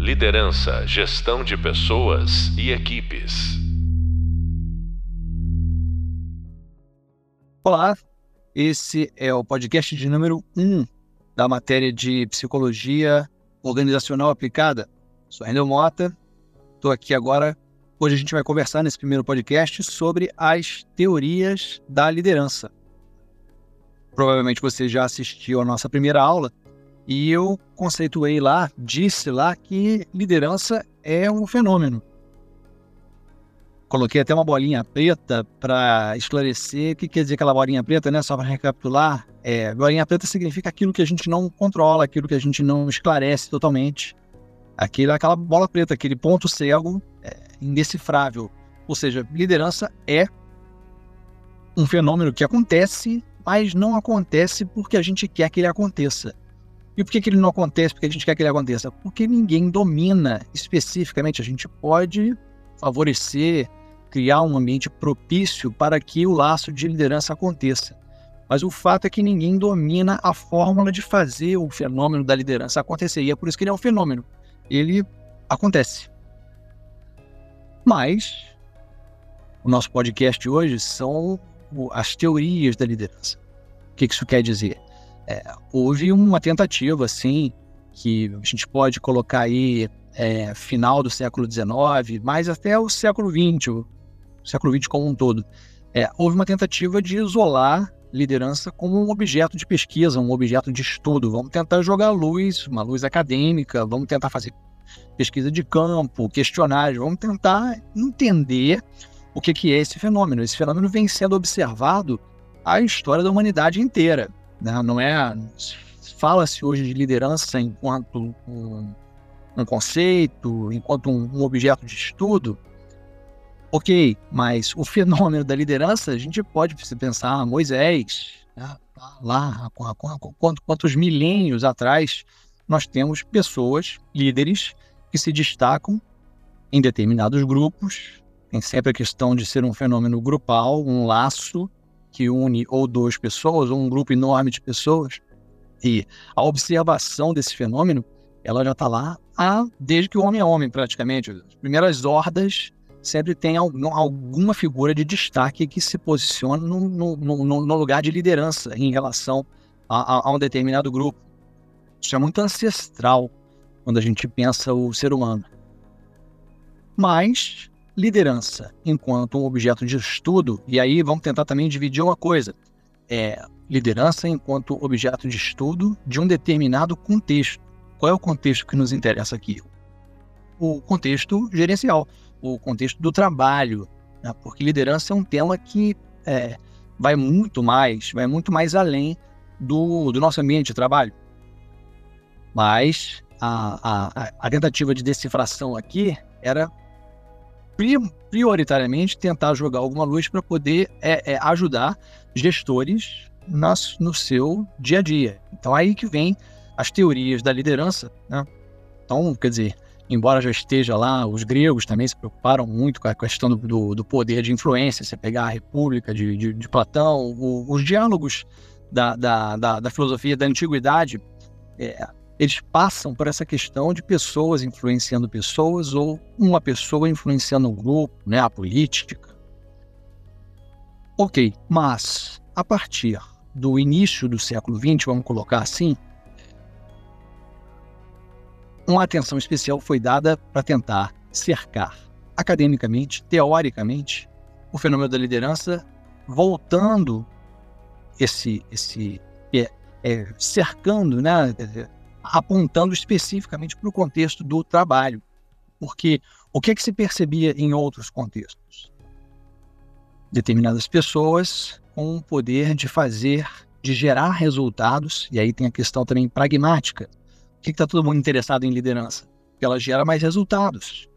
Liderança, gestão de pessoas e equipes. Olá, esse é o podcast de número 1 da matéria de Psicologia Organizacional Aplicada. Sou Rendel Mota, estou aqui agora. Hoje a gente vai conversar nesse primeiro podcast sobre as teorias da liderança. Provavelmente você já assistiu a nossa primeira aula e eu conceituei lá, disse lá que liderança é um fenômeno. Coloquei até uma bolinha preta para esclarecer o que quer dizer aquela bolinha preta, né? Só para recapitular. É, bolinha preta significa aquilo que a gente não controla, aquilo que a gente não esclarece totalmente. Aquilo, aquela bola preta, aquele ponto cego é, indecifrável. Ou seja, liderança é um fenômeno que acontece, mas não acontece porque a gente quer que ele aconteça. E por que, que ele não acontece? Porque a gente quer que ele aconteça? Porque ninguém domina especificamente. A gente pode favorecer, criar um ambiente propício para que o laço de liderança aconteça. Mas o fato é que ninguém domina a fórmula de fazer o fenômeno da liderança acontecer. E é por isso que ele é um fenômeno. Ele acontece. Mas o nosso podcast hoje são as teorias da liderança. O que isso quer dizer? É, houve uma tentativa, assim, que a gente pode colocar aí é, final do século XIX, mas até o século XX, o século XX como um todo. É, houve uma tentativa de isolar liderança como um objeto de pesquisa, um objeto de estudo. Vamos tentar jogar luz, uma luz acadêmica, vamos tentar fazer pesquisa de campo, questionários, vamos tentar entender o que, que é esse fenômeno. Esse fenômeno vem sendo observado a história da humanidade inteira. Né? Não é. Fala-se hoje de liderança enquanto um, um conceito, enquanto um, um, objeto de estudo. Ok, mas o fenômeno da liderança, a gente pode pensar Moisés, né? lá, quantos, quantos milênios atrás, nós temos pessoas, líderes, que se destacam em determinados grupos. Tem sempre a questão de ser um fenômeno grupal, um laço que une ou duas pessoas, ou um grupo enorme de pessoas. E a observação desse fenômeno, ela já está lá há, desde que o homem é homem, praticamente. As primeiras hordas sempre tem alguma figura de destaque que se posiciona no, no, no, no lugar de liderança em relação a, a, a um determinado grupo. Isso é muito ancestral quando a gente pensa o ser humano. Mas liderança enquanto um objeto de estudo, e aí vamos tentar também dividir uma coisa. É liderança enquanto objeto de estudo de um determinado contexto. Qual é o contexto que nos interessa aqui? O contexto gerencial, o contexto do trabalho, né? porque liderança é um tema que é, vai muito mais, vai muito mais além do, do nosso ambiente de trabalho. Mas a, a, a tentativa de decifração aqui era prioritariamente tentar jogar alguma luz para poder é, é, ajudar gestores nas, no seu dia a dia. Então aí que vem as teorias da liderança, né? Então, quer dizer, embora já esteja lá, os gregos também se preocuparam muito com a questão do, do poder de influência, você pegar a República de, de, de Platão, o, os diálogos da, da, da, da, filosofia da antiguidade, é, eles passam por essa questão de pessoas influenciando pessoas ou uma pessoa influenciando um grupo, né, a política. Ok, mas a partir do início do século XX, vamos colocar assim, uma atenção especial foi dada para tentar cercar academicamente, teoricamente, o fenômeno da liderança, voltando esse, esse é, é, cercando, né, apontando especificamente para o contexto do trabalho. Porque o que, é que se percebia em outros contextos? Determinadas pessoas com o poder de fazer, de gerar resultados, e aí tem a questão também pragmática. O que está todo mundo interessado em liderança? Porque ela gera mais resultados.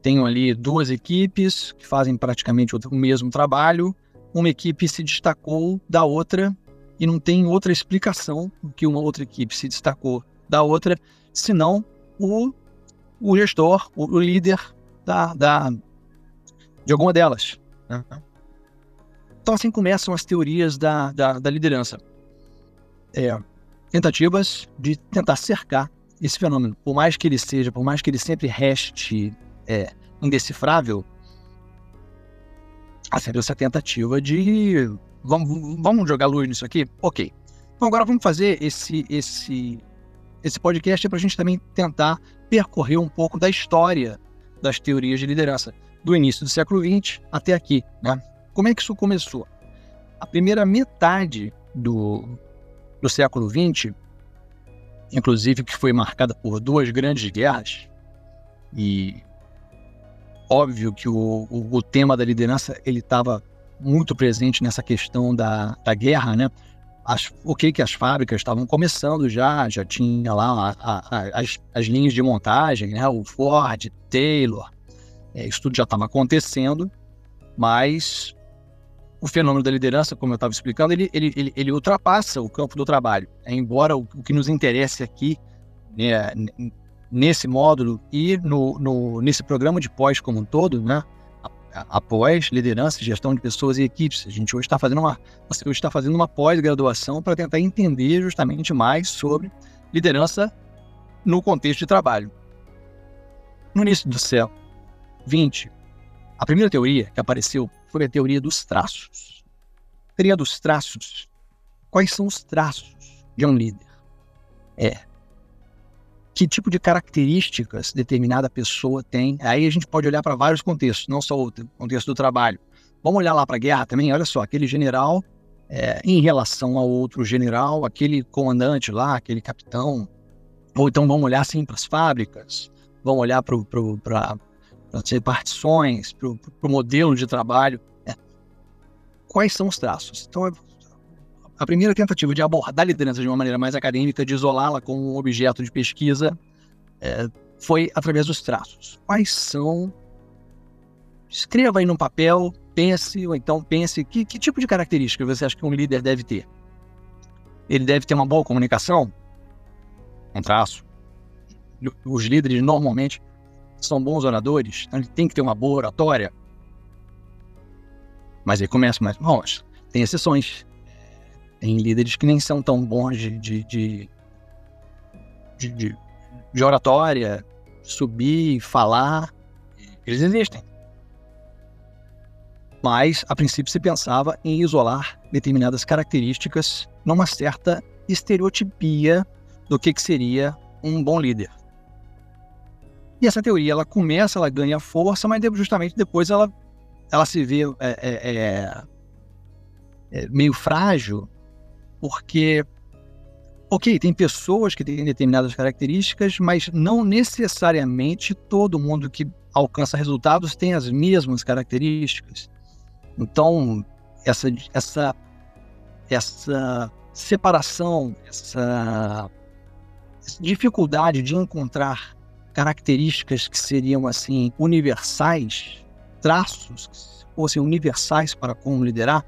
Tenho ali duas equipes que fazem praticamente o mesmo trabalho, uma equipe se destacou da outra e não tem outra explicação que uma outra equipe se destacou da outra, senão o, o gestor, o, o líder da, da, de alguma delas. Né? Então, assim começam as teorias da, da, da liderança. É, tentativas de tentar cercar esse fenômeno, por mais que ele seja, por mais que ele sempre reste é, indecifrável, há sempre essa tentativa de vamos, vamos jogar luz nisso aqui? Ok. Então agora vamos fazer esse, esse, esse podcast para a gente também tentar percorrer um pouco da história das teorias de liderança, do início do século XX até aqui. Né? Como é que isso começou? A primeira metade do, do século XX, inclusive que foi marcada por duas grandes guerras, e óbvio que o, o, o tema da liderança ele estava muito presente nessa questão da, da guerra, né? As, ok que as fábricas estavam começando já, já tinha lá a, a, as, as linhas de montagem, né? O Ford, Taylor, é, isso tudo já estava acontecendo, mas o fenômeno da liderança, como eu estava explicando, ele, ele, ele, ele, ultrapassa o campo do trabalho. É, embora o, o, que nos interesse aqui, né, nesse módulo e no, no, nesse programa de pós como um todo, né, após liderança, gestão de pessoas e equipes. A gente hoje está fazendo uma, você hoje está fazendo uma pós-graduação para tentar entender justamente mais sobre liderança no contexto de trabalho. No início do século 20, a primeira teoria que apareceu foi a teoria dos traços. A teoria dos traços. Quais são os traços de um líder? É. Que tipo de características determinada pessoa tem? Aí a gente pode olhar para vários contextos, não só o contexto do trabalho. Vamos olhar lá para a guerra também. Olha só, aquele general é, em relação ao outro general, aquele comandante lá, aquele capitão. Ou então vamos olhar assim para as fábricas, vamos olhar para as repartições, para o modelo de trabalho. É. Quais são os traços? Então, a primeira tentativa de abordar a liderança de uma maneira mais acadêmica, de isolá-la como um objeto de pesquisa, é, foi através dos traços. Quais são? Escreva aí no papel, pense, ou então pense que, que tipo de característica você acha que um líder deve ter. Ele deve ter uma boa comunicação? Um traço. Os líderes normalmente são bons oradores, então ele tem que ter uma boa oratória. Mas aí começa mais, bom, tem exceções. Tem líderes que nem são tão bons de, de, de, de, de oratória, subir, falar. Eles existem. Mas, a princípio, se pensava em isolar determinadas características numa certa estereotipia do que, que seria um bom líder. E essa teoria, ela começa, ela ganha força, mas justamente depois ela, ela se vê é, é, é, é meio frágil porque, ok, tem pessoas que têm determinadas características, mas não necessariamente todo mundo que alcança resultados tem as mesmas características. Então, essa, essa, essa separação, essa, dificuldade de encontrar características que seriam assim universais, traços que fossem universais para como liderar,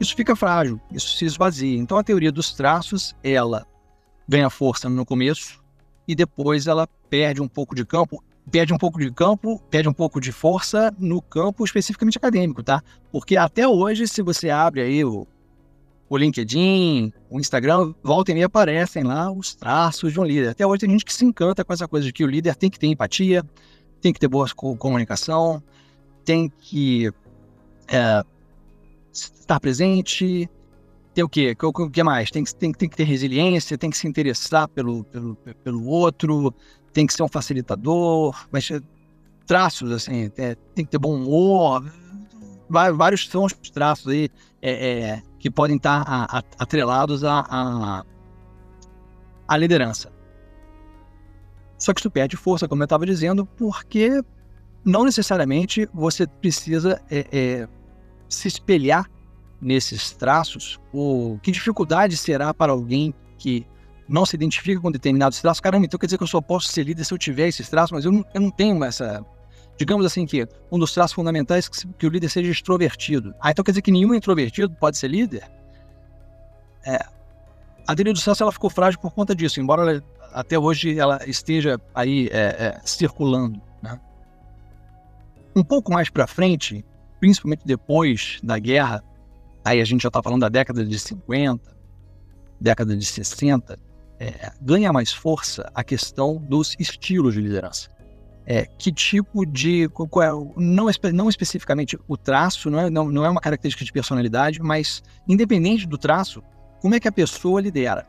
isso fica frágil, isso se esvazia. Então a teoria dos traços, ela ganha força no começo e depois ela perde um pouco de campo, perde um pouco de campo, perde um pouco de força no campo especificamente acadêmico, tá? Porque até hoje, se você abre aí o, o LinkedIn, o Instagram, volta e meia aparecem lá os traços de um líder. Até hoje tem gente que se encanta com essa coisa de que o líder tem que ter empatia, tem que ter boa comunicação, tem que é, estar presente, tem o quê? O que mais? Tem, tem, tem que ter resiliência, tem que se interessar pelo, pelo, pelo outro, tem que ser um facilitador, mas traços, assim, é, tem que ter bom humor, vários são os traços aí é, é, que podem estar a, a, atrelados à a, liderança. Só que isso perde força, como eu estava dizendo, porque não necessariamente você precisa é, é se espelhar nesses traços, ou que dificuldade será para alguém que não se identifica com determinados traços? Caramba, então quer dizer que eu só posso ser líder se eu tiver esses traços, mas eu não, eu não tenho essa. Digamos assim que um dos traços fundamentais é que, que o líder seja extrovertido. Ah, então quer dizer que nenhum introvertido pode ser líder? É, a teoria do traços ela ficou frágil por conta disso, embora ela, até hoje ela esteja aí é, é, circulando. Né? Um pouco mais para frente, principalmente depois da guerra, aí a gente já está falando da década de 50, década de 60, é, ganha mais força a questão dos estilos de liderança. É, que tipo de. Qual, não, não especificamente o traço, não é, não, não é uma característica de personalidade, mas independente do traço, como é que a pessoa lidera?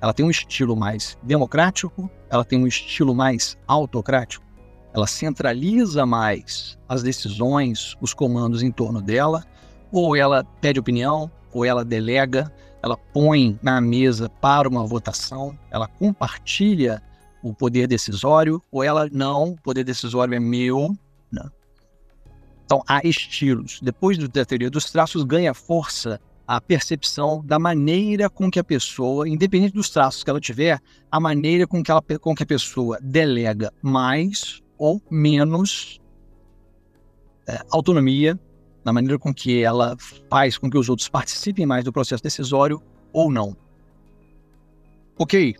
Ela tem um estilo mais democrático, ela tem um estilo mais autocrático, ela centraliza mais as decisões, os comandos em torno dela, ou ela pede opinião, ou ela delega, ela põe na mesa para uma votação, ela compartilha o poder decisório, ou ela não, o poder decisório é meu. Né? Então, há estilos. Depois da teoria dos traços, ganha força a percepção da maneira com que a pessoa, independente dos traços que ela tiver, a maneira com que, ela, com que a pessoa delega mais ou menos é, autonomia na maneira com que ela faz com que os outros participem mais do processo decisório ou não. Ok,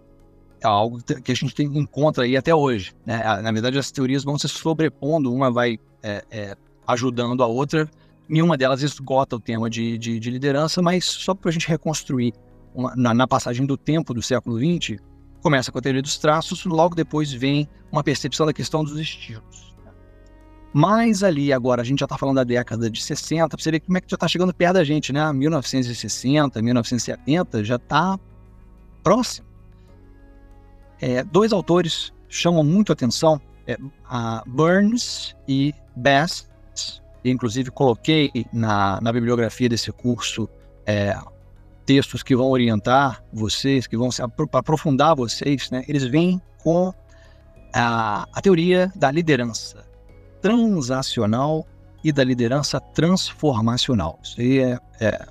é algo que a gente tem, encontra aí até hoje. Né? Na verdade, as teorias vão se sobrepondo, uma vai é, é, ajudando a outra. Nenhuma delas esgota o tema de, de, de liderança, mas só para a gente reconstruir uma, na, na, passagem do tempo do século XX, começa com a teoria dos traços, logo depois vem uma percepção da questão dos estilos. Mas ali, agora, a gente já está falando da década de 60, para você ver como é que já está chegando perto da gente, né? 1960, 1970, já está próximo. É, dois autores chamam muito atenção, é, a Burns e Bass. Inclusive, coloquei na, na bibliografia desse curso é, textos que vão orientar vocês, que vão aprofundar vocês, né? Eles vêm com a, a teoria da liderança transacional e da liderança transformacional. Isso aí é, é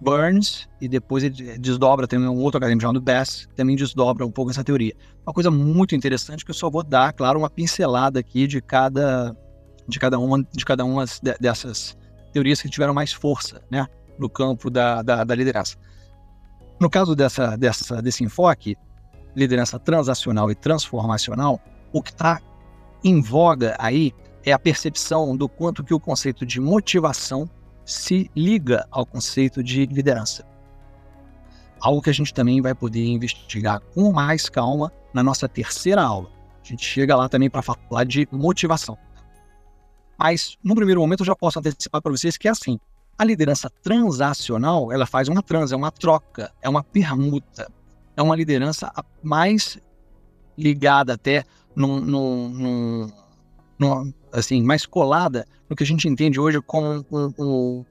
Burns, e depois ele desdobra, tem um outro acadêmico chamado Bass, também desdobra um pouco essa teoria. Uma coisa muito interessante que eu só vou dar, claro, uma pincelada aqui de cada, de cada uma, de cada uma dessas teorias que tiveram mais força, né, no campo da, da, da liderança. No caso dessa, dessa, desse enfoque, liderança transacional e transformacional, o que está em voga aí é a percepção do quanto que o conceito de motivação se liga ao conceito de liderança. Algo que a gente também vai poder investigar com mais calma na nossa terceira aula. A gente chega lá também para falar de motivação. Mas, no primeiro momento, eu já posso antecipar para vocês que é assim. A liderança transacional, ela faz uma trans, é uma troca, é uma permuta. É uma liderança mais ligada até num, num, num, assim, mais colada no que a gente entende hoje como um, um,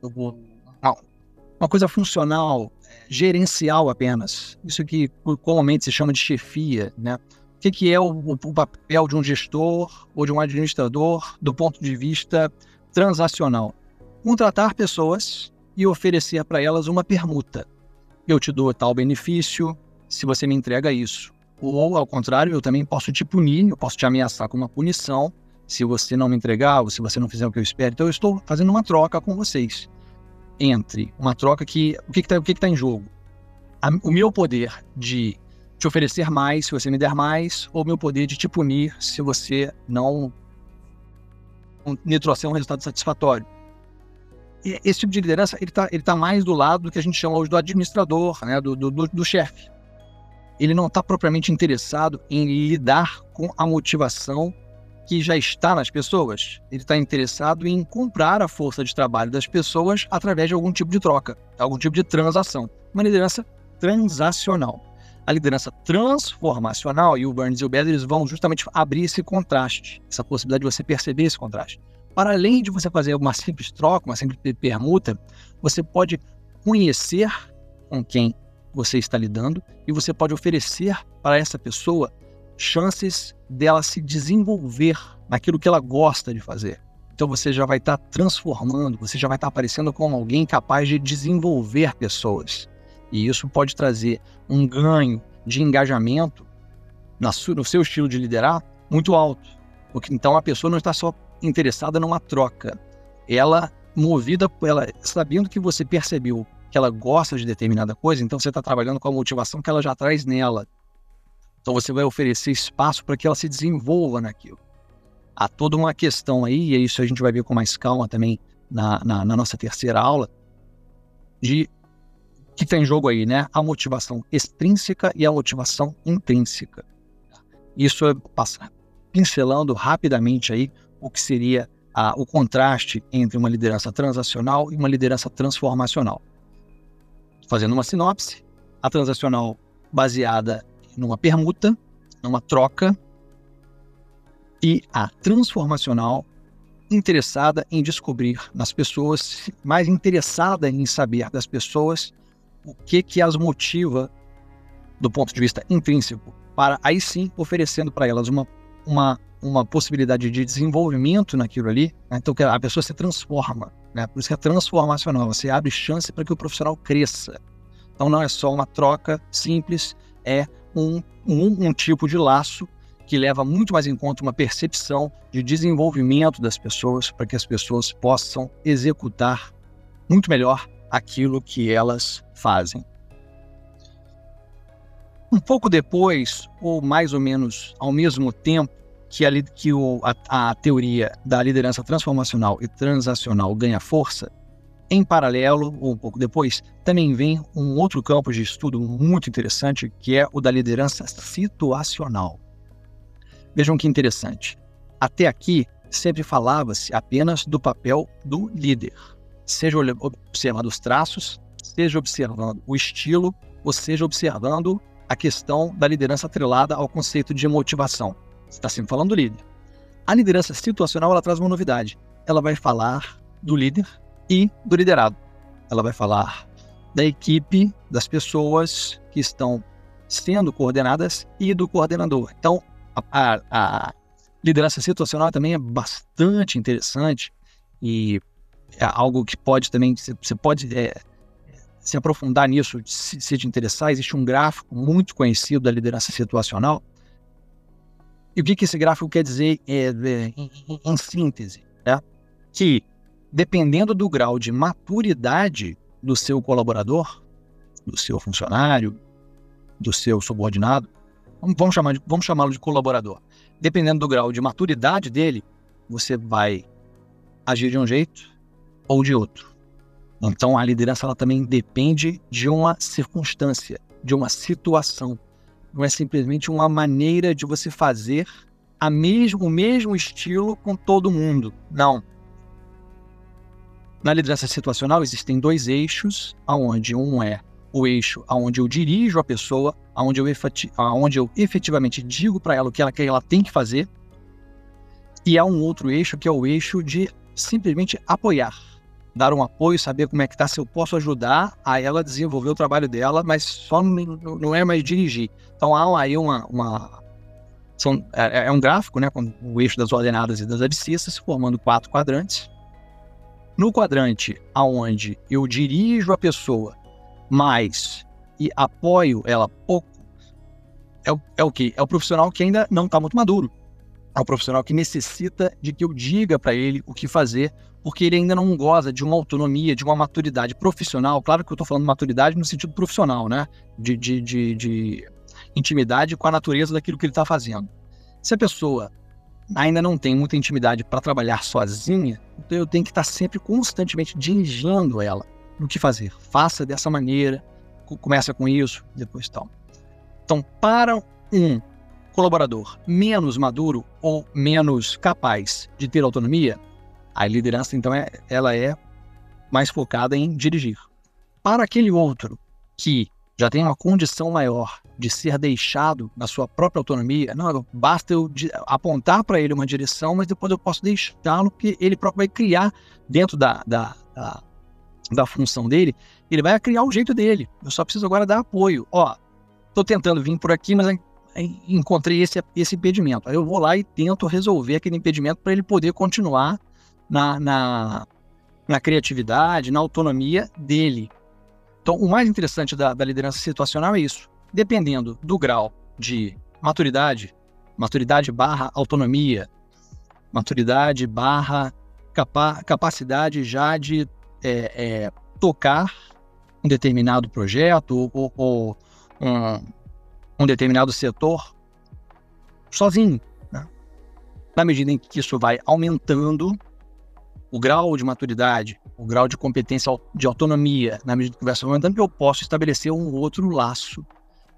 uma coisa funcional, gerencial apenas. Isso que comumente se chama de chefia, né? O que, que é o, o, papel de um gestor ou de um administrador do ponto de vista transacional? Contratar pessoas e oferecer para elas uma permuta. Eu te dou tal benefício se você me entrega isso. Ou, ao contrário, eu também posso te punir, eu posso te ameaçar com uma punição se você não me entregar ou se você não fizer o que eu espero. Então, eu estou fazendo uma troca com vocês. Entre uma troca que. O que está que que tá em jogo? A, o meu poder de te oferecer mais se você me der mais, ou o meu poder de te punir se você não me trouxer um resultado satisfatório. Esse tipo de liderança ele está ele tá mais do lado do que a gente chama hoje do administrador, né, do, do, do, chefe ele não está propriamente interessado em lidar com a motivação que já está nas pessoas. Ele está interessado em comprar a força de trabalho das pessoas através de algum tipo de troca, algum tipo de transação. Uma liderança transacional. A liderança transformacional, e o Burns e o eles vão justamente abrir esse contraste, essa possibilidade de você perceber esse contraste. Para além de você fazer uma simples troca, uma simples permuta, você pode conhecer com quem você está lidando e você pode oferecer para essa pessoa chances dela se desenvolver naquilo que ela gosta de fazer. Então você já vai estar transformando, você já vai estar aparecendo como alguém capaz de desenvolver pessoas. E isso pode trazer um ganho de engajamento no seu estilo de liderar muito alto. Porque então a pessoa não está só interessada numa troca. Ela movida, ela sabendo que você percebeu que ela gosta de determinada coisa, então você está trabalhando com a motivação que ela já traz nela. Então você vai oferecer espaço para que ela se desenvolva naquilo. Há toda uma questão aí, e isso a gente vai ver com mais calma também na, na, na nossa terceira aula, de que tem jogo aí, né? A motivação extrínseca e a motivação intrínseca. Isso é passar pincelando rapidamente aí o que seria a, o contraste entre uma liderança transacional e uma liderança transformacional. Fazendo uma sinopse, a transacional baseada numa permuta, numa troca, e a transformacional interessada em descobrir nas pessoas, mais interessada em saber das pessoas o que que as motiva do ponto de vista intrínseco, para aí sim oferecendo para elas uma, uma, uma possibilidade de desenvolvimento naquilo ali, né? então a pessoa se transforma, né? por isso que é transformacional, você abre chance para que o profissional cresça. Então não é só uma troca simples, é um, um, um tipo de laço que leva muito mais em conta uma percepção de desenvolvimento das pessoas para que as pessoas possam executar muito melhor aquilo que elas fazem. Um pouco depois, ou mais ou menos ao mesmo tempo que, a, que o, a, a teoria da liderança transformacional e transacional ganha força, em paralelo, ou um pouco depois, também vem um outro campo de estudo muito interessante, que é o da liderança situacional. Vejam que interessante. Até aqui, sempre falava-se apenas do papel do líder, seja observando os traços, seja observando o estilo, ou seja observando a questão da liderança atrelada ao conceito de motivação. Está sempre falando do líder. A liderança situacional ela traz uma novidade. Ela vai falar do líder e do liderado. Ela vai falar da equipe, das pessoas que estão sendo coordenadas e do coordenador. Então, a, a liderança situacional também é bastante interessante e é algo que pode também, você pode é, se aprofundar nisso, se, se te interessar, existe um gráfico muito conhecido da liderança situacional. E o que, que esse gráfico quer dizer é, é, em, síntese? É que dependendo do grau de maturidade do seu colaborador, do seu funcionário, do seu subordinado, vamos chamar de, vamos chamá-lo de colaborador. Dependendo do grau de maturidade dele, você vai agir de um jeito ou de outro. Então a liderança ela também depende de uma circunstância, de uma situação. Não é simplesmente uma maneira de você fazer a mesmo, o mesmo estilo com todo mundo. Não. Na liderança situacional existem dois eixos, aonde um é o eixo aonde eu dirijo a pessoa, aonde eu, efeti aonde eu efetivamente digo para ela o que ela, que ela tem que fazer, e há um outro eixo que é o eixo de simplesmente apoiar, dar um apoio, saber como é que está, se eu posso ajudar a ela desenvolver o trabalho dela, mas só não, não é mais dirigir. Então há aí uma, uma são, é, é, um gráfico, né, com o eixo das ordenadas e das abscissas, formando quatro quadrantes. No quadrante aonde eu dirijo a pessoa mais e apoio ela pouco, é é o que? É o profissional que ainda não está muito maduro. É o profissional que necessita de que eu diga para ele o que fazer, porque ele ainda não goza de uma autonomia, de uma maturidade profissional. Claro que eu estou falando maturidade no sentido profissional, né? De, de, de, de intimidade com a natureza daquilo que ele está fazendo. Se a pessoa ainda não tem muita intimidade para trabalhar sozinha, então eu tenho que estar sempre constantemente dirigindo ela no que fazer. Faça dessa maneira, começa com isso, depois tal. Então, para um colaborador menos maduro ou menos capaz de ter autonomia, a liderança então é, ela é mais focada em dirigir. Para aquele outro que já tem uma condição maior de ser deixado na sua própria autonomia, não, basta eu apontar para ele uma direção, mas depois eu posso deixá-lo que ele próprio vai criar dentro da, da, da, da, função dele, ele vai criar o jeito dele. Eu só preciso agora dar apoio. Ó, estou tentando vir por aqui, mas encontrei esse, esse impedimento. Aí eu vou lá e tento resolver aquele impedimento para ele poder continuar na, na, na criatividade, na autonomia dele. Então, o mais interessante da, da liderança situacional é isso. Dependendo do grau de maturidade, maturidade barra autonomia, maturidade barra capa capacidade já de é, é, tocar um determinado projeto ou, ou um, um, determinado setor sozinho. Né? Na medida em que isso vai aumentando, o grau de maturidade, o grau de competência, de autonomia, na medida que vai aumentando, eu posso estabelecer um outro laço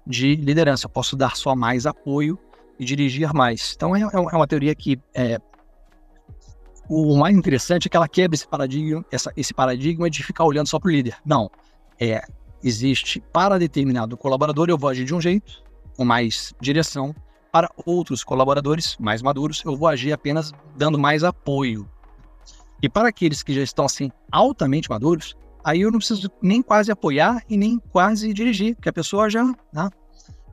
de liderança. Eu posso dar só mais apoio e dirigir mais. Então, é, é, é uma teoria que é, o mais interessante é que ela quebra esse paradigma, essa, esse paradigma de ficar olhando só para o líder. Não. É, existe para determinado colaborador, eu vou agir de um jeito, com mais direção. Para outros colaboradores mais maduros, eu vou agir apenas dando mais apoio. E para aqueles que já estão assim altamente maduros, aí eu não preciso nem quase apoiar e nem quase dirigir, porque a pessoa já. Né?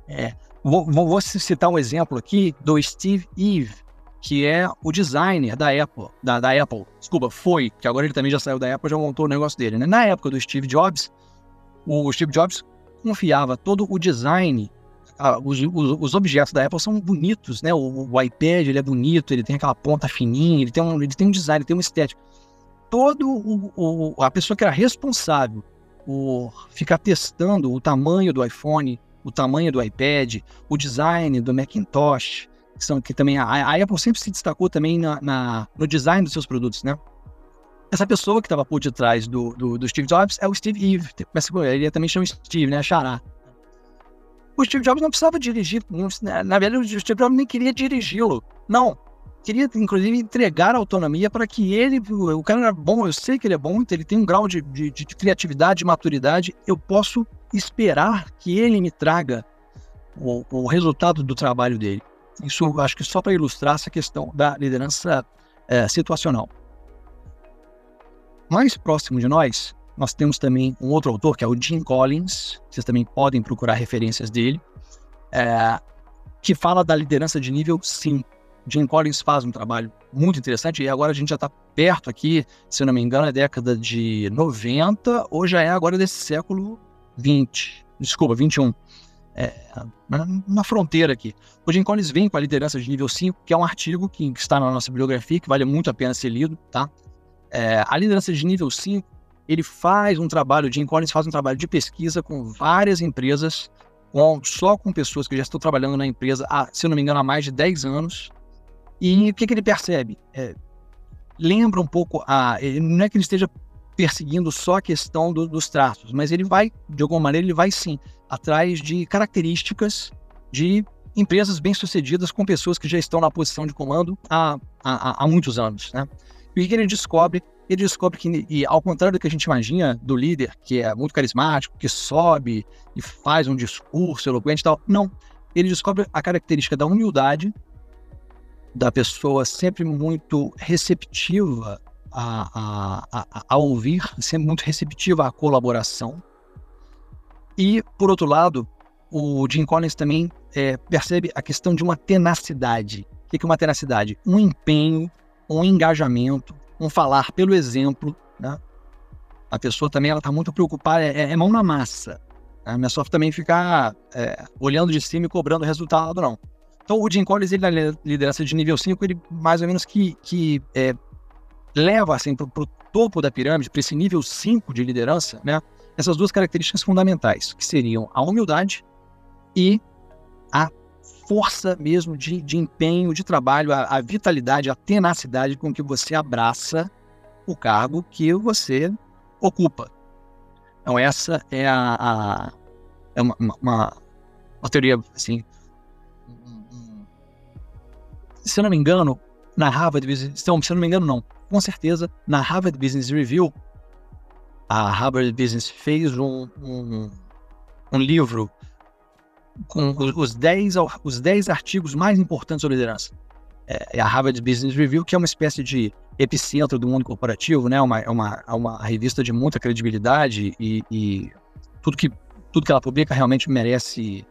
É, vou, vou, citar um exemplo aqui do Steve Eve, que é o designer da Apple, da, da Apple. Desculpa, foi, que agora ele também já saiu da Apple, já montou o negócio dele. Né? Na época do Steve Jobs, o Steve Jobs confiava todo o design, os, os, os, objetos da Apple são bonitos, né? O, o, iPad ele é bonito, ele tem aquela ponta fininha, ele tem um, ele tem um design, ele tem uma estética. Todo o, o, a pessoa que era responsável por ficar testando o tamanho do iPhone, o tamanho do iPad, o design do Macintosh, que, são, que também a, a Apple sempre se destacou também na, na, no design dos seus produtos, né? Essa pessoa que estava por detrás do, do, do, Steve Jobs é o Steve Eve. Ele também chama Steve, né? Xará. O Steve Jobs não precisava dirigir. Na verdade, o Steve Jobs nem queria dirigi-lo. Não. Queria, inclusive, entregar autonomia para que ele. O cara era bom, eu sei que ele é bom, ele tem um grau de, de, de criatividade, de maturidade. Eu posso esperar que ele me traga o, o resultado do trabalho dele. Isso acho que só para ilustrar essa questão da liderança é, situacional. Mais próximo de nós, nós temos também um outro autor, que é o Jim Collins, vocês também podem procurar referências dele, é, que fala da liderança de nível 5. Jim Collins faz um trabalho muito interessante e agora a gente já está perto aqui, se eu não me engano, é década de 90 ou já é agora desse século 20, desculpa, 21. É, na, fronteira aqui. O Jim Collins vem com a liderança de nível 5, que é um artigo que, que está na nossa bibliografia, que vale muito a pena ser lido, tá? É, a liderança de nível 5, ele faz um trabalho, Jim Collins faz um trabalho de pesquisa com várias empresas, com, só com pessoas que já estão trabalhando na empresa, há, se não me engano, há mais de 10 anos. E o que, que ele percebe? É, lembra um pouco a. Não é que ele esteja perseguindo só a questão do, dos traços, mas ele vai, de alguma maneira, ele vai sim atrás de características de empresas bem-sucedidas com pessoas que já estão na posição de comando há, há, há muitos anos. Né? E o que ele descobre? Ele descobre que, e, ao contrário do que a gente imagina do líder, que é muito carismático, que sobe e faz um discurso eloquente e tal, não. Ele descobre a característica da humildade, da pessoa sempre muito receptiva a, a, a, a ouvir, sempre muito receptiva à colaboração. E, por outro lado, o Jim Collins também é, percebe a questão de uma tenacidade. O que é uma tenacidade? Um empenho um engajamento, um falar pelo exemplo. Né? A pessoa também ela está muito preocupada, é, é, mão na massa. Né? Não é só também ficar é, olhando de cima e cobrando resultado, não. Então, o Jim Collins, ele, na liderança de nível 5, ele mais ou menos que, que é, leva assim, para o topo da pirâmide, para esse nível 5 de liderança, né? essas duas características fundamentais, que seriam a humildade e a força mesmo de, de empenho, de trabalho, a, a, vitalidade, a tenacidade com que você abraça o cargo que você ocupa. Então, essa é a, a é uma, uma, uma, teoria, assim, se eu não me engano, na Harvard Business, se eu não me engano, não, com certeza, na Harvard Business Review, a Harvard Business fez um, um, um livro com os 10, os 10 artigos mais importantes sobre liderança. É, é a Harvard Business Review, que é uma espécie de epicentro do mundo corporativo, né? Uma, é uma, é uma revista de muita credibilidade e, e, tudo, que, tudo que ela publica realmente merece.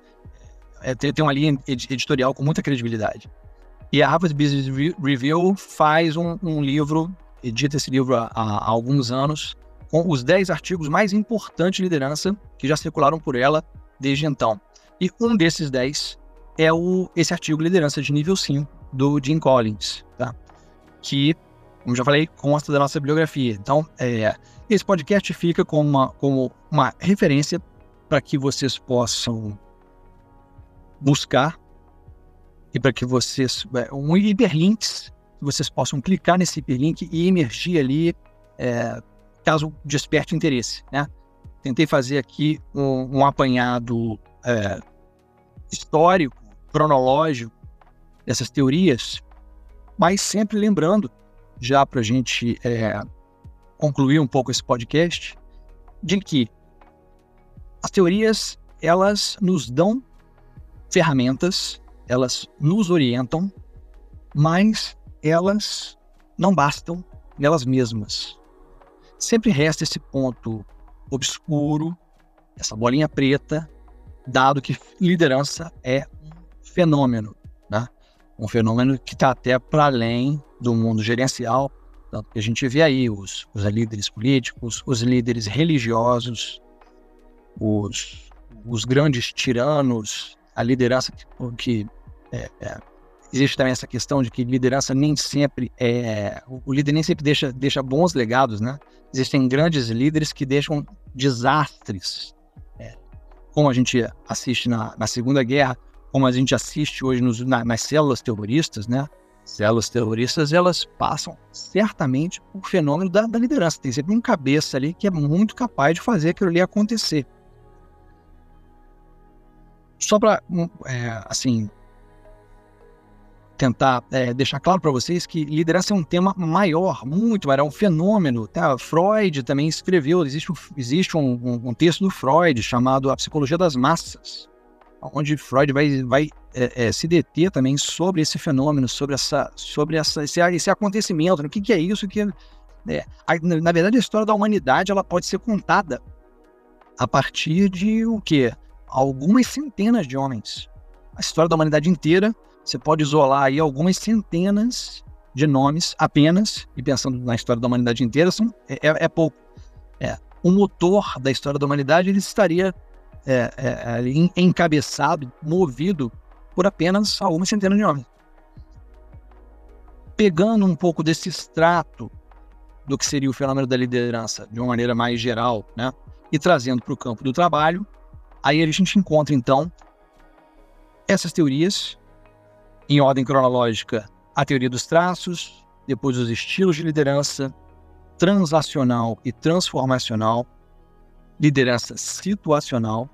É, tem, tem uma linha editorial com muita credibilidade. E a Harvard Business Review faz um, um livro, edita esse livro há, há, alguns anos, com os 10 artigos mais importantes de liderança que já circularam por ela desde então. E um desses 10 é o, esse artigo Liderança de Nível 5, do Jim Collins, tá? que, como já falei, consta da nossa bibliografia. Então, é, esse podcast fica como uma, como uma referência para que vocês possam buscar e para que vocês. É, um hiperlinks que vocês possam clicar nesse hiperlink e emergir ali, é, caso desperte interesse. Né? Tentei fazer aqui um, um apanhado é, histórico, cronológico dessas teorias, mas sempre lembrando, já para a gente é, concluir um pouco esse podcast, de que as teorias elas nos dão ferramentas, elas nos orientam, mas elas não bastam nelas mesmas. Sempre resta esse ponto obscuro, essa bolinha preta, dado que liderança é um fenômeno, né? um fenômeno que está até para além do mundo gerencial, tanto que a gente vê aí os, os líderes políticos, os líderes religiosos, os, os grandes tiranos, a liderança que, que é, é, existe também essa questão de que liderança nem sempre é. O líder nem sempre deixa, deixa bons legados, né? Existem grandes líderes que deixam desastres. Como a gente assiste na, na Segunda Guerra, como a gente assiste hoje nos, na, nas células terroristas, né? Células terroristas, elas passam certamente por fenômeno da, da liderança. Tem sempre um cabeça ali que é muito capaz de fazer aquilo ali acontecer. Só para, é, assim, tentar é, deixar claro para vocês que liderança é um tema maior, muito maior, é um fenômeno. Tá? Freud também escreveu, existe, existe um, um, um, texto do Freud chamado A Psicologia das Massas, onde Freud vai, vai é, é, se deter também sobre esse fenômeno, sobre, essa, sobre essa, esse, esse acontecimento, o que, que é isso, que é, a, na verdade a história da humanidade ela pode ser contada a partir de o quê? Algumas centenas de homens. A história da humanidade inteira você pode isolar aí algumas centenas de nomes apenas, e pensando na história da humanidade inteira, são, é, é, é pouco. É, o motor da história da humanidade ele estaria é, é, é encabeçado, movido por apenas algumas centenas de homens. Pegando um pouco desse extrato do que seria o fenômeno da liderança de uma maneira mais geral, né, e trazendo para o campo do trabalho, aí a gente encontra então essas teorias em ordem cronológica, a teoria dos traços, depois os estilos de liderança, transacional e transformacional, liderança situacional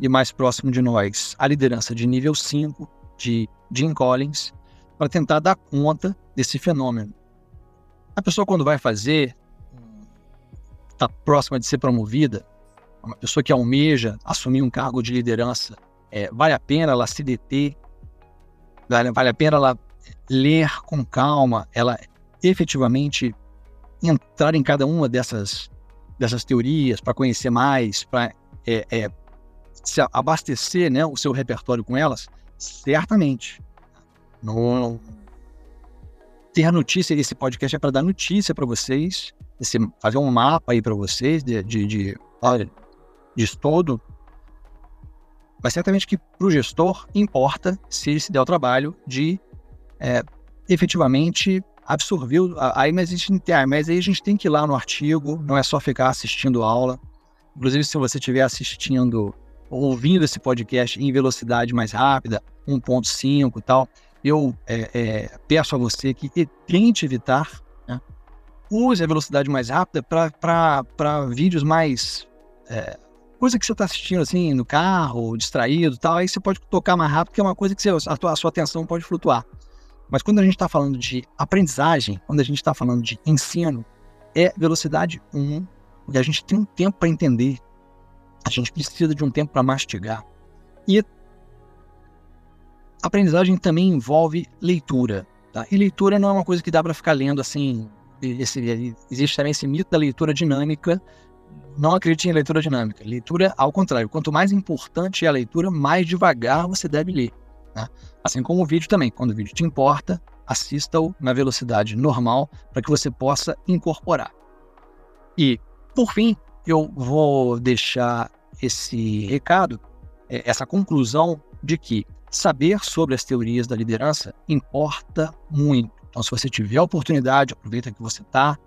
e mais próximo de nós, a liderança de nível 5 de Jim Collins, para tentar dar conta desse fenômeno. A pessoa quando vai fazer, está próxima de ser promovida, uma pessoa que almeja assumir um cargo de liderança, é, vale a pena ela se deter Vale, vale a pena ela ler com calma, ela efetivamente entrar em cada uma dessas, dessas teorias para conhecer mais, para é, é, se abastecer né, o seu repertório com elas? Certamente. No, ter notícia, esse podcast é para dar notícia para vocês, esse, fazer um mapa aí para vocês de, de, de, de todo mas certamente que para o gestor importa se ele se der o trabalho de é, efetivamente absorver. Aí, mas, a gente, ah, mas aí a gente tem que ir lá no artigo, não é só ficar assistindo aula. Inclusive, se você estiver assistindo, ouvindo esse podcast em velocidade mais rápida, 1.5 e tal, eu é, é, peço a você que tente evitar, né? use a velocidade mais rápida para vídeos mais é, coisa que você está assistindo assim no carro, distraído tal, aí você pode tocar mais rápido, que é uma coisa que você, a, sua atenção pode flutuar. Mas quando a gente está falando de aprendizagem, quando a gente está falando de ensino, é velocidade 1, porque a gente tem um tempo para entender, a gente precisa de um tempo para mastigar. E aprendizagem também envolve leitura. Tá? E leitura não é uma coisa que dá para ficar lendo assim. Esse, existe também esse mito da leitura dinâmica, não acredite em leitura dinâmica. Leitura, ao contrário, quanto mais importante é a leitura, mais devagar você deve ler. Né? Assim como o vídeo também. Quando o vídeo te importa, assista-o na velocidade normal para que você possa incorporar. E, por fim, eu vou deixar esse recado, é, essa conclusão de que saber sobre as teorias da liderança importa muito. Então, se você tiver a oportunidade, aproveita que você está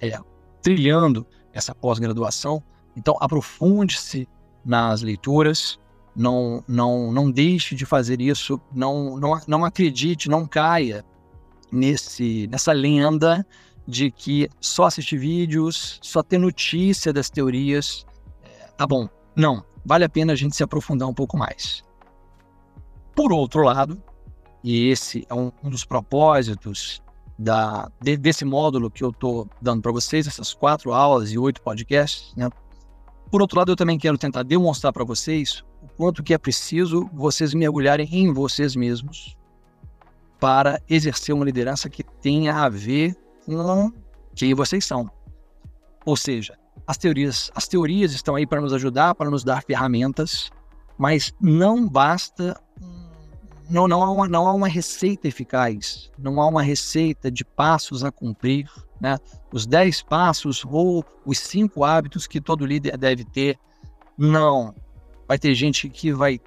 é, é, trilhando essa pós-graduação. Então, aprofunde-se nas leituras, não, não, não deixe de fazer isso, não, não, não acredite, não caia nesse, nessa lenda de que só assistir vídeos, só ter notícia das teorias, é, tá bom. Não, vale a pena a gente se aprofundar um pouco mais. Por outro lado, e esse é um, um dos propósitos da, de, desse módulo que eu estou dando para vocês, essas quatro aulas e oito podcasts, né? Por outro lado, eu também quero tentar demonstrar para vocês o quanto que é preciso vocês mergulharem em vocês mesmos para exercer uma liderança que tenha a ver com quem vocês são. Ou seja, as teorias, as teorias estão aí para nos ajudar, para nos dar ferramentas, mas não basta não, não, há uma, não há uma receita eficaz, não há uma receita de passos a cumprir, né? Os 10 passos ou os cinco hábitos que todo líder deve ter. Não. Vai ter gente que vai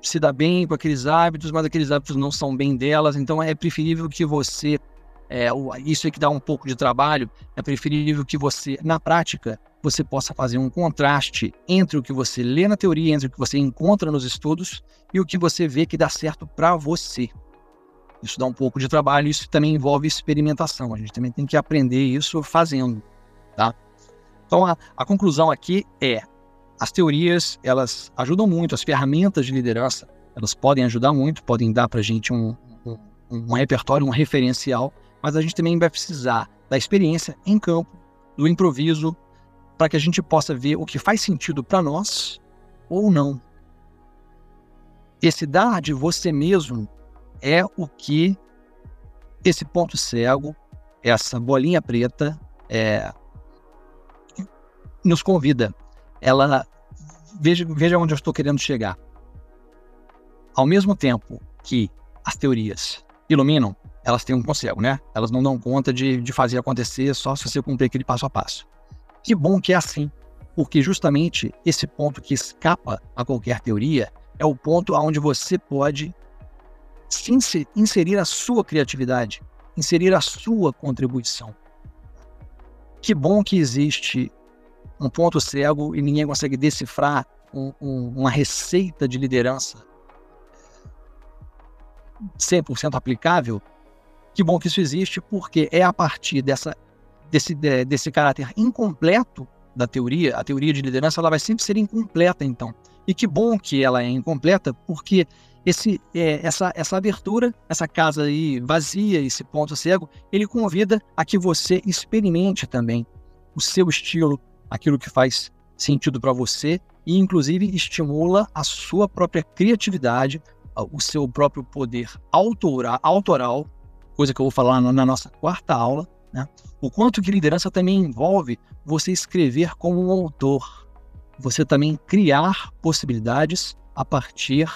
se dar bem com aqueles hábitos, mas aqueles hábitos não são bem delas, então é preferível que você é, isso é que dá um pouco de trabalho, é preferível que você, na prática, você possa fazer um contraste entre o que você lê na teoria, entre o que você encontra nos estudos e o que você vê que dá certo para você. Isso dá um pouco de trabalho, isso também envolve experimentação. A gente também tem que aprender isso fazendo, tá? Então a, a conclusão aqui é: as teorias elas ajudam muito, as ferramentas de liderança elas podem ajudar muito, podem dar para gente um, um, um repertório, um referencial, mas a gente também vai precisar da experiência em campo, do improviso, para que a gente possa ver o que faz sentido para nós ou não. Esse dar de você mesmo é o que esse ponto cego, essa bolinha preta, é, nos convida. Ela veja, veja onde eu estou querendo chegar. Ao mesmo tempo que as teorias iluminam, elas têm um cego, né? Elas não dão conta de, de fazer acontecer só se você cumprir aquele passo a passo. Que bom que é assim, porque justamente esse ponto que escapa a qualquer teoria é o ponto onde você pode inserir a sua criatividade, inserir a sua contribuição. Que bom que existe um ponto cego e ninguém consegue decifrar um, um, uma receita de liderança 100% aplicável. Que bom que isso existe, porque é a partir dessa desse, desse caráter incompleto da teoria, a teoria de liderança ela vai sempre ser incompleta, então. E que bom que ela é incompleta, porque esse, é, essa, essa abertura, essa casa aí vazia, esse ponto cego, ele convida a que você experimente também o seu estilo, aquilo que faz sentido para você e, inclusive, estimula a sua própria criatividade, o seu próprio poder autoral, autoral coisa que eu vou falar na nossa quarta aula, né? O quanto que liderança também envolve você escrever como um autor, você também criar possibilidades a partir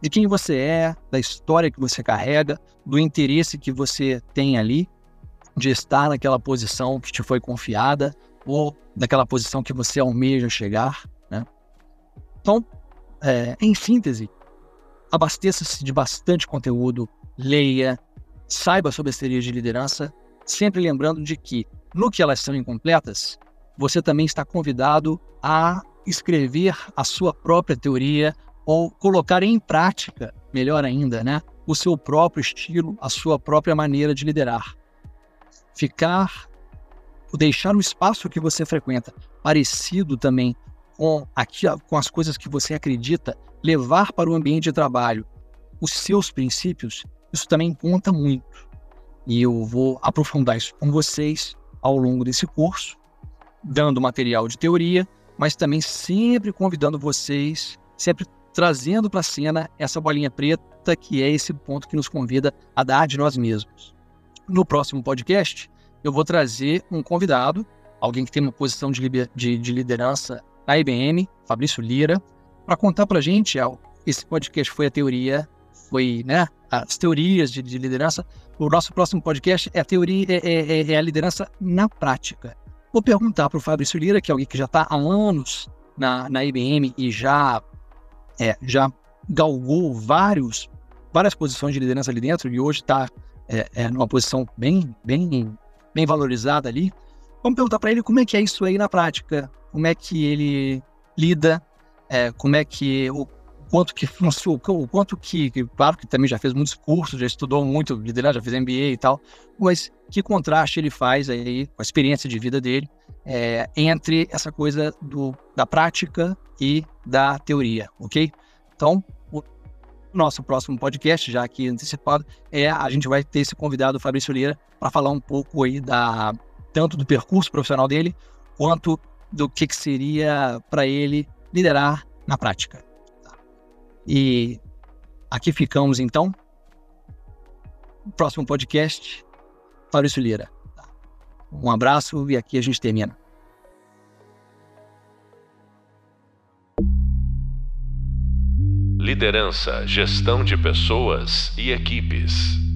de quem você é, da história que você carrega, do interesse que você tem ali de estar naquela posição que te foi confiada ou daquela posição que você almeja chegar. Né? Então, é, em síntese, abasteça-se de bastante conteúdo, leia, saiba sobre as teorias de liderança sempre lembrando de que, no que elas são incompletas, você também está convidado a escrever a sua própria teoria ou colocar em prática, melhor ainda, né, o seu próprio estilo, a sua própria maneira de liderar. Ficar, deixar o espaço que você frequenta parecido também com, aqui, com as coisas que você acredita, levar para o ambiente de trabalho os seus princípios, isso também conta muito. E eu vou aprofundar isso com vocês ao longo desse curso, dando material de teoria, mas também sempre convidando vocês, sempre trazendo para a cena essa bolinha preta, que é esse ponto que nos convida a dar de nós mesmos. No próximo podcast, eu vou trazer um convidado, alguém que tem uma posição de, de, de liderança na IBM, Fabrício Lira, para contar para a gente, esse podcast foi a teoria, foi né, as teorias de, de liderança, o nosso próximo podcast é a teoria, é, é, é, é a liderança na prática. Vou perguntar para o Fabrício Lira, que é alguém que já está há anos na, na IBM e já, é, já galgou vários, várias posições de liderança ali dentro e hoje está é, é, numa posição bem, bem, bem valorizada ali. Vamos perguntar para ele como é que é isso aí na prática, como é que ele lida, como é que o quanto que o quanto que, claro que também já fez muitos cursos, já estudou muito já fez MBA e tal, mas que contraste ele faz aí com a experiência de vida dele é, entre essa coisa do, da prática e da teoria, ok? Então, o nosso próximo podcast, já aqui antecipado, é a gente vai ter esse convidado, o Fabrício Lira, para falar um pouco aí da tanto do percurso profissional dele, quanto do que, que seria para ele liderar na prática. E aqui ficamos então. Próximo podcast, Fabrício Lira. Um abraço e aqui a gente termina. Liderança, gestão de pessoas e equipes.